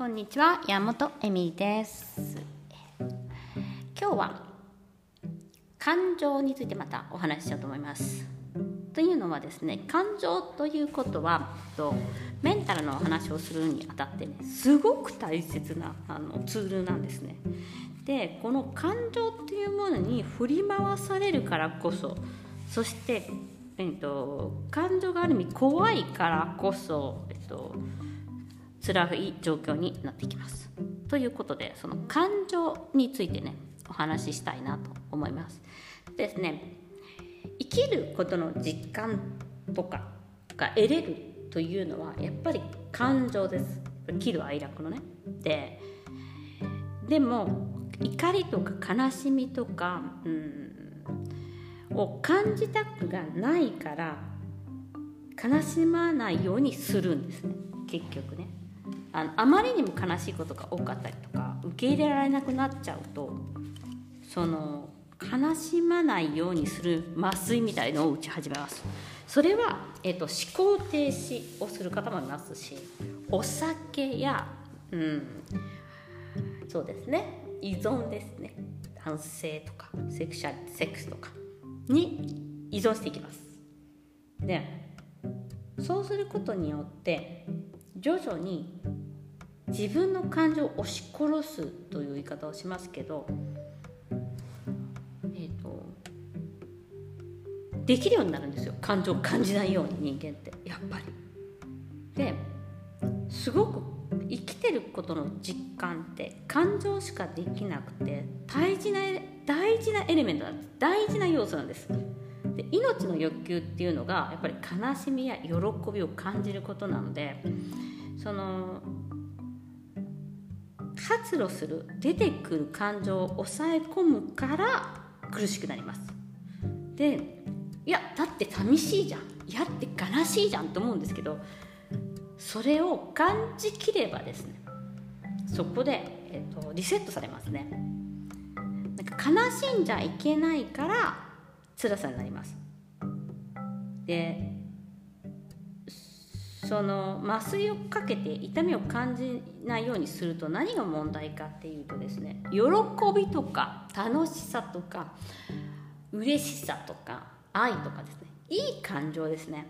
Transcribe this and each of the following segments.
こんにちは山本恵美です。今日は感情についてまたお話ししようと思います。というのはですね感情ということはとメンタルのお話をするにあたってねすごく大切なあのツールなんですね。でこの感情っていうものに振り回されるからこそそしてえっと、感情がある意味怖いからこそ、えっと、辛い状況になってきます。ということでその感情についてねお話ししたいなと思います。ですね生きることの実感とかが得れるというのはやっぱり感情です。喜怒哀楽のね。ででも怒りとか悲しみとか、うんを感じたくがないから悲しまないようにするんですね結局ねあのあまりにも悲しいことが多かったりとか受け入れられなくなっちゃうとその悲しまないようにする麻酔みたいのを打ち始めます。それは、えーと、思考停止をする方もいますしお酒や、うん、そうですね。依存ですね。男性とかセクシャルセックスとかに依存していきます。でそうすることによって徐々に自分の感情を押し殺すという言い方をしますけどえっ、ー、とできるようになるんですよ。感情を感じないように人間って。やっぱり。ですごく生きてることの実感って感情しかできなくて大事な大事なエレメントなんです。大事な要素なんです。で命の欲求っていうのがやっぱり悲しみや喜びを感じることなのでその発露する出てくる感情を抑え込むから苦しくなります。でいやだって寂しいじゃん。いやって悲しいじゃんと思うんですけどそれを感じきればですねそこで、えーと、リセットされますね。なんか悲しんじゃいけないから辛さになります。でその麻酔をかけて痛みを感じないようにすると何が問題かっていうとですね喜びとか楽しさとか嬉しさとか愛とかですね。いい感情ですね。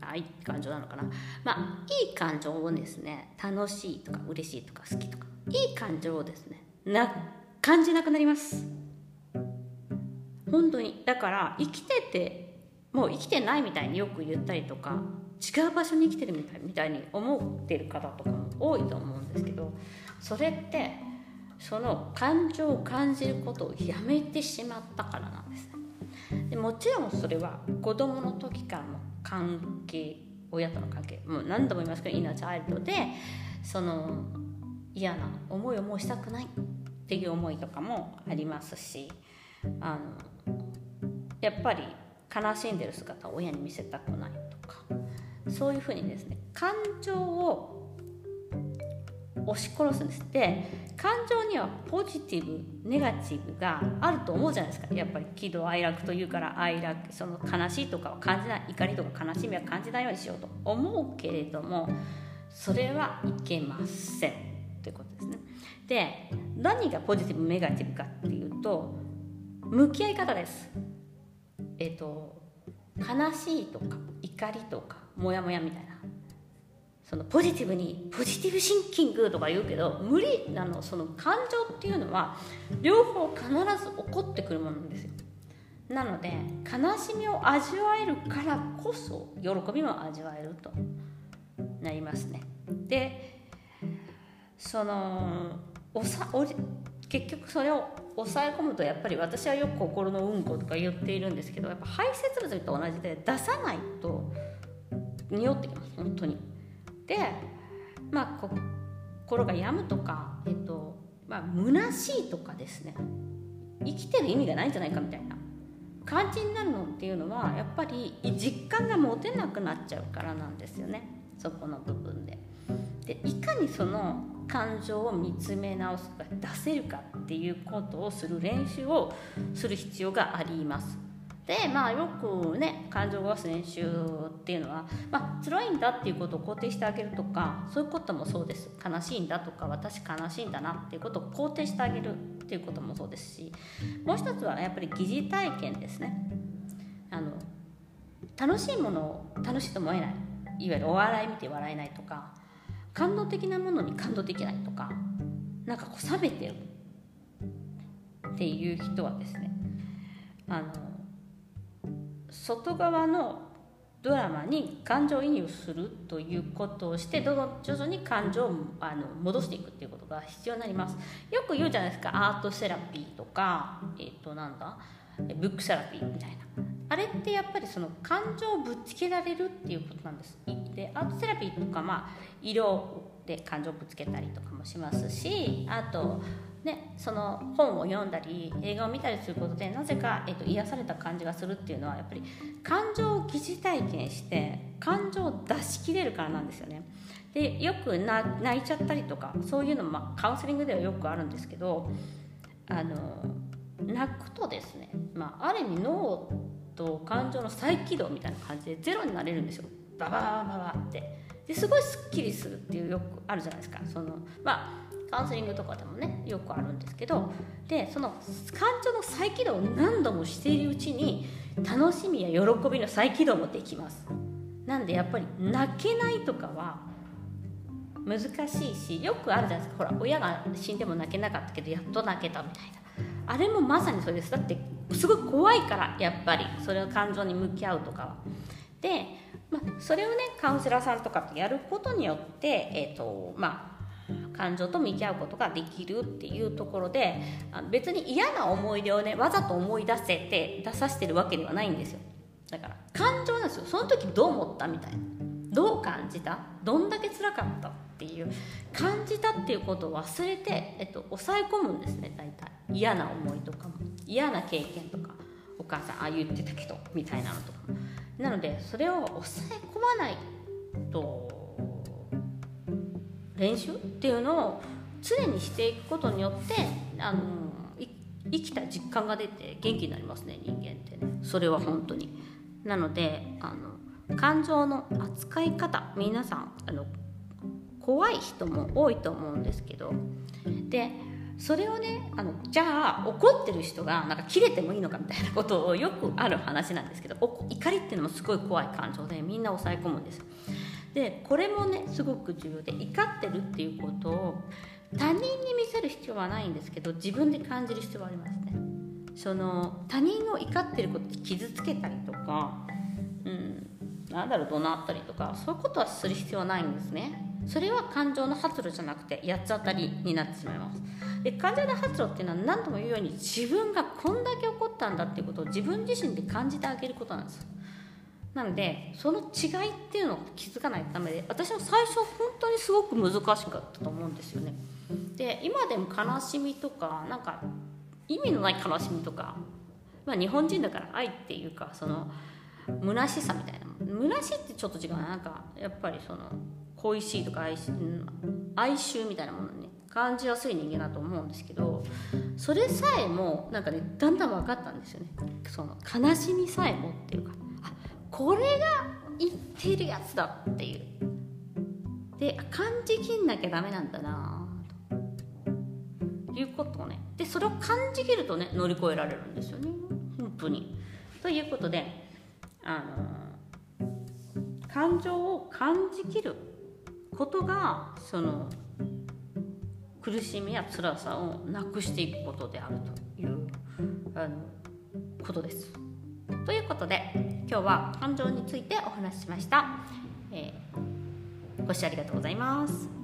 あいい感情なのかな。まあいい感情をですね楽しいとか嬉しいとか好きとかいい感情をですねな感じなくなります。本当に。だから生きててもう生きてないみたいによく言ったりとか違う場所に生きてるみたいみたいに思ってる方とかも多いと思うんですけどそれってその感情を感じることをやめてしまったからなんですでもちろんそれは子供の時からの関係親との関係もう何度も言いますけどイナチャイルドでその嫌な思いをもうしたくないっていう思いとかもありますしあのやっぱり悲しんでる姿を親に見せたくない。そういうふうにですね感情を押し殺すんです。で感情にはポジティブネガティブがあると思うじゃないですか。やっぱり喜怒哀楽というから哀楽その悲しいとかは感じない怒りとか悲しみは感じないようにしようと思うけれどもそれはいけませんということですね。で何がポジティブネガティブかっていうと向き合い方です。えっ、と悲しいとか怒りとかモヤモヤみたいな。そのポジティブにポジティブシンキングとか言うけど無理なのその感情っていうのは両方必ず起こってくるものなんですよ。なので悲しみを味わえるからこそ喜びも味わえると。なりますね。でそのおさお結局それを抑え込むとやっぱり私はよく心のうんことか言っているんですけどやっぱ排泄物と同じで出さないと匂ってきます本当に。でまあ心が病むとか、えっとまあ虚しいとかですね生きてる意味がないんじゃないかみたいな感じになるのっていうのはやっぱり実感が持てなくなっちゃうからなんですよねそこの部分で。でいかにその感情を見つめ直すか出せるかっていうことをする練習をする必要があります。でまあよくね感情を動かす練習っていうのは、まあ辛いんだっていうことを肯定してあげるとかそういうこともそうです。悲しいんだとか私悲しいんだなっていうことを肯定してあげるっていうこともそうですしもう一つはやっぱり疑似体験ですね。あの楽しいものを楽しいと思えない。いわゆるお笑い見て笑えないとか感動的なものに感動できないとかなんかこう冷めてるっていう人はですねあの外側のドラマに感情移入するということをしてどん徐々に感情をあの戻していくっていうことが必要になります。よく言うじゃないですか。アートセラピーとかえっ、ー、となんだ？ブックセラピーみたいな。あれってやっぱりその感情をぶつけられるっていうことなんです。でアートセラピーとかまあ色で感情をぶつけたりとかもしますしあとね、その本を読んだり映画を見たりすることでなぜか、えっと、癒された感じがするっていうのはやっぱり感情を疑似体験して感情を出し切れるからなんですよね。でよく泣いちゃったりとかそういうのも、まあ、カウンセリングではよくあるんですけどあの泣くとですね、まあ、ある意味脳と感情の再起動みたいな感じでゼロになれるんですよ。バババババって。ですごいすっきりするっていうよくあるじゃないですか。そのまあカウンセリングとかでもねよくあるんですけどでその感情の再起動を何度もしているうちに楽しみや喜びの再起動もできます。なんでやっぱり泣けないとかは難しいしよくあるじゃないですか。ほら親が死んでも泣けなかったけどやっと泣けたみたいな。あれもまさにそれです。だってすごい怖いからやっぱりそれを感情に向き合うとかは。で、ま、それをねカウンセラーさんとかとやることによってえっ、ー、とまあ感情と向き合うことができるっていうところで別に嫌な思い出をねわざと思い出せて出させてるわけではないんですよ。だから感情なんですよ。その時どう思ったみたいな。どう感じた？どんだけ辛かったっていう。感じたっていうことを忘れて、えっと、抑え込むんですね大体。嫌な思いとかも。嫌な経験とか。お母さんああ言ってたけどみたいなのとかなのでそれを抑え込まないと練習っていうのを常にしていくことによってあの生きた実感が出て元気になりますね人間って。ねそれは本当に。なのであの感情の扱い方皆さんあの怖い人も多いと思うんですけど。でそれをねあのじゃあ怒ってる人がなんか切れてもいいのかみたいなことをよくある話なんですけど怒りっていうのもすごい怖い感情でみんな抑え込むんですでこれもねすごく重要で怒ってるっていうことを他人に見せる必要はないんですけど自分で感じる必要はありますね。その他人を怒ってることで傷つけたりとかうんなんだろう怒鳴ったりとかそういうことはする必要はないんですね。それは感情の発露じゃなくてやっちゃったりになってしまいます。で感情の発露っていうのは何度も言うように自分がこんだけ怒ったんだっていうことを自分自身で感じてあげることなんです。なのでその違いっていうのを気づかないとダメで私も最初本当にすごく難しかったと思うんですよね。で今でも悲しみとかなんか意味のない悲しみとか、まあ、日本人だから愛っていうかその虚しさみたいな虚しってちょっと違うな。んかやっぱりその恋しいとか哀哀愁みたいなものね。感じやすい人間だと思うんですけどそれさえもなんかねだんだん分かったんですよね。その悲しみさえもっていうかこれが言ってるやつだっていう。で感じきんなきゃダメなんだなと。いうことをね。でそれを感じきるとね乗り越えられるんですよね。本当に。ということであの感情を感じきることがその苦しみや辛さをなくしていくことであるというあのことです。ということで今日は感情についてお話ししました、えー、ご視聴ありがとうございます。